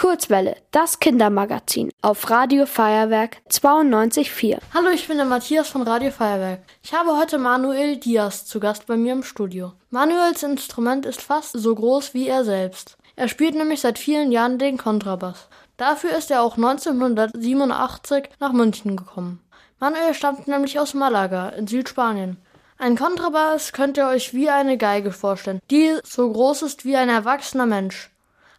Kurzwelle, das Kindermagazin auf Radio Feuerwerk 92.4. Hallo, ich bin der Matthias von Radio Feuerwerk. Ich habe heute Manuel Diaz zu Gast bei mir im Studio. Manuels Instrument ist fast so groß wie er selbst. Er spielt nämlich seit vielen Jahren den Kontrabass. Dafür ist er auch 1987 nach München gekommen. Manuel stammt nämlich aus Malaga in Südspanien. Ein Kontrabass könnt ihr euch wie eine Geige vorstellen, die so groß ist wie ein erwachsener Mensch.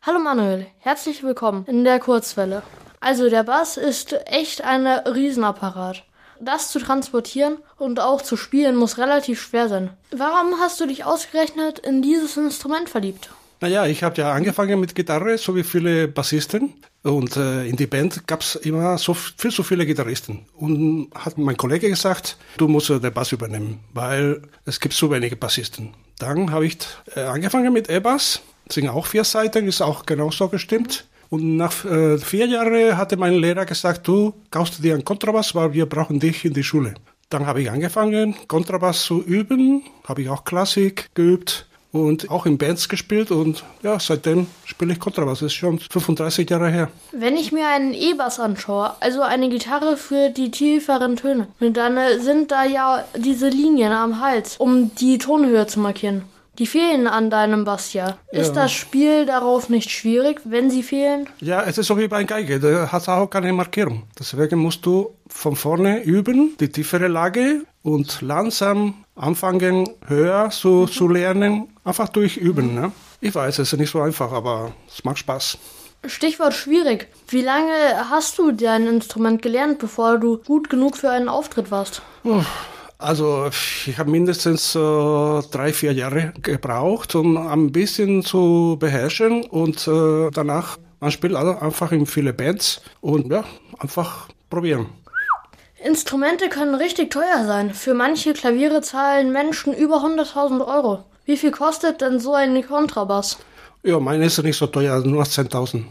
Hallo Manuel, herzlich willkommen in der Kurzwelle. Also der Bass ist echt ein Riesenapparat. Das zu transportieren und auch zu spielen muss relativ schwer sein. Warum hast du dich ausgerechnet in dieses Instrument verliebt? Naja, ich habe ja angefangen mit Gitarre, so wie viele Bassisten. Und äh, in die Band gab's immer so viel so viele Gitarristen. Und hat mein Kollege gesagt, du musst äh, den Bass übernehmen, weil es gibt so wenige Bassisten. Dann habe ich äh, angefangen mit E-Bass sind auch vier Seiten, ist auch genauso gestimmt. Und nach äh, vier Jahren hatte mein Lehrer gesagt, du kaufst dir einen Kontrabass, weil wir brauchen dich in die Schule. Dann habe ich angefangen, Kontrabass zu üben, habe ich auch Klassik geübt und auch in Bands gespielt und ja, seitdem spiele ich Kontrabass. Das ist schon 35 Jahre her. Wenn ich mir einen E-Bass anschaue, also eine Gitarre für die tieferen Töne, dann äh, sind da ja diese Linien am Hals, um die Tonhöhe zu markieren. Die fehlen an deinem Bass ja. Ist ja. das Spiel darauf nicht schwierig, wenn sie fehlen? Ja, es ist so wie bei Geige. Da hat auch keine Markierung. Deswegen musst du von vorne üben, die tiefere Lage und langsam anfangen, höher zu, zu lernen. Einfach durch Üben. Ne? Ich weiß, es ist nicht so einfach, aber es macht Spaß. Stichwort schwierig. Wie lange hast du dein Instrument gelernt, bevor du gut genug für einen Auftritt warst? Also ich habe mindestens äh, drei, vier Jahre gebraucht, um ein bisschen zu beherrschen und äh, danach, man spielt also einfach in viele Bands und ja, einfach probieren. Instrumente können richtig teuer sein. Für manche Klaviere zahlen Menschen über 100.000 Euro. Wie viel kostet denn so ein Kontrabass? Ja, meine ist nicht so teuer, nur 10.000.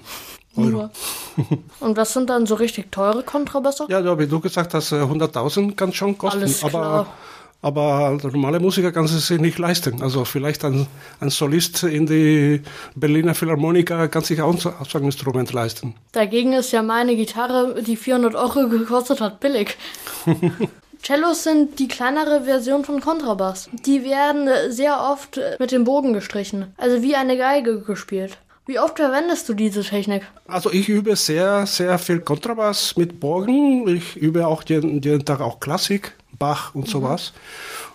Euro. Und was sind dann so richtig teure Kontrabässe? Ja, wie du gesagt hast, 100.000 kann schon kosten. Alles klar. Aber, aber der normale Musiker kann es sich nicht leisten. Also vielleicht ein, ein Solist in die Berliner Philharmoniker kann sich auch so ein Instrument leisten. Dagegen ist ja meine Gitarre, die 400 Euro gekostet hat, billig. Cellos sind die kleinere Version von Kontrabass. Die werden sehr oft mit dem Bogen gestrichen, also wie eine Geige gespielt. Wie oft verwendest du diese Technik? Also ich übe sehr, sehr viel Kontrabass mit Bogen. Ich übe auch jeden, jeden Tag auch Klassik, Bach und mhm. sowas.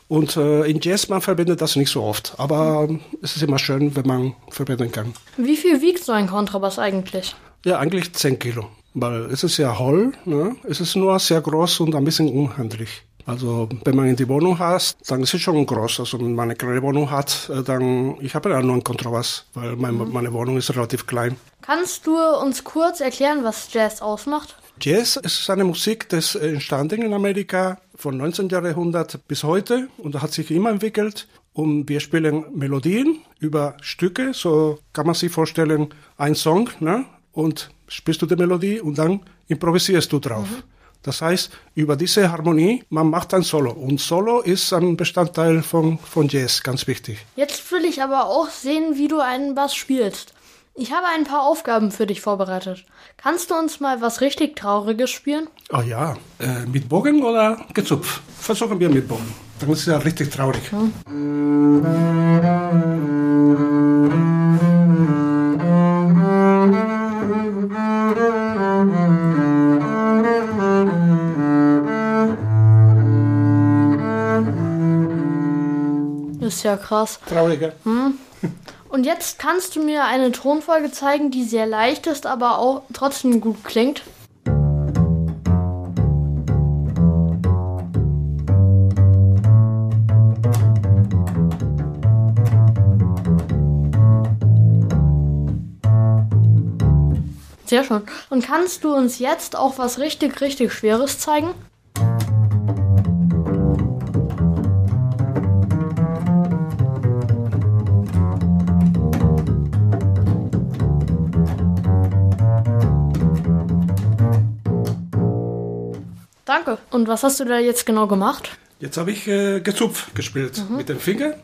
Und äh, in Jazz, man verwendet das nicht so oft. Aber mhm. es ist immer schön, wenn man verwenden kann. Wie viel wiegt so ein Kontrabass eigentlich? Ja, eigentlich 10 Kilo. Weil es ist ja Holl, ne? es ist nur sehr groß und ein bisschen unhandlich. Also wenn man in die Wohnung hat, dann ist es schon groß. Also wenn man eine kleine Wohnung hat, äh, dann ich habe ja nur einen Kontrabass, weil mein, mhm. meine Wohnung ist relativ klein. Kannst du uns kurz erklären, was Jazz ausmacht? Jazz ist eine Musik, das entstanden in Amerika von 19. Jahrhundert bis heute und hat sich immer entwickelt. Und wir spielen Melodien über Stücke, so kann man sich vorstellen, ein Song, ne? Und spielst du die Melodie und dann improvisierst du drauf. Mhm. Das heißt, über diese Harmonie, man macht ein Solo. Und Solo ist ein Bestandteil von, von Jazz, ganz wichtig. Jetzt will ich aber auch sehen, wie du einen Bass spielst. Ich habe ein paar Aufgaben für dich vorbereitet. Kannst du uns mal was richtig Trauriges spielen? Oh ja, äh, mit Bogen oder Gezupf? Versuchen wir mit Bogen. Dann ist es ja richtig traurig. Hm. Ist ja krass. Trauriger. Hm? Und jetzt kannst du mir eine Tonfolge zeigen, die sehr leicht ist, aber auch trotzdem gut klingt. Sehr schön. Und kannst du uns jetzt auch was richtig, richtig Schweres zeigen? Und was hast du da jetzt genau gemacht? Jetzt habe ich äh, Gezupf gespielt mhm. mit dem Finger.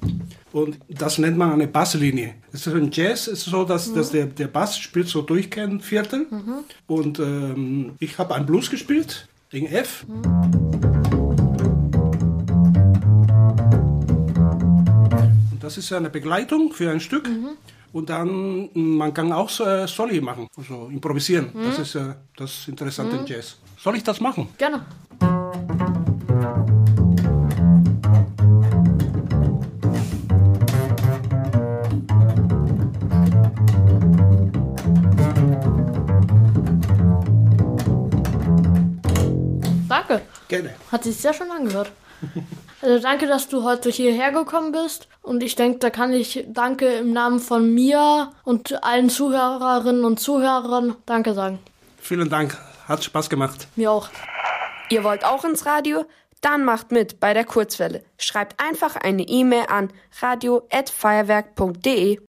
Und das nennt man eine Basslinie. Das ist ein Jazz, ist so, dass, mhm. dass der, der Bass spielt so durchgehend Viertel. Mhm. Und ähm, ich habe einen Blues gespielt in F. Mhm. Und das ist eine Begleitung für ein Stück. Mhm. Und dann, man kann auch äh, Soli machen, also improvisieren. Das ist äh, das Interessante im Jazz. Soll ich das machen? Gerne. Danke. Gerne. Hat sich sehr schön angehört. Also danke, dass du heute hierher gekommen bist. Und ich denke, da kann ich Danke im Namen von mir und allen Zuhörerinnen und Zuhörern Danke sagen. Vielen Dank. Hat Spaß gemacht. Mir auch. Ihr wollt auch ins Radio? Dann macht mit bei der Kurzwelle. Schreibt einfach eine E-Mail an radio@feuerwerk.de.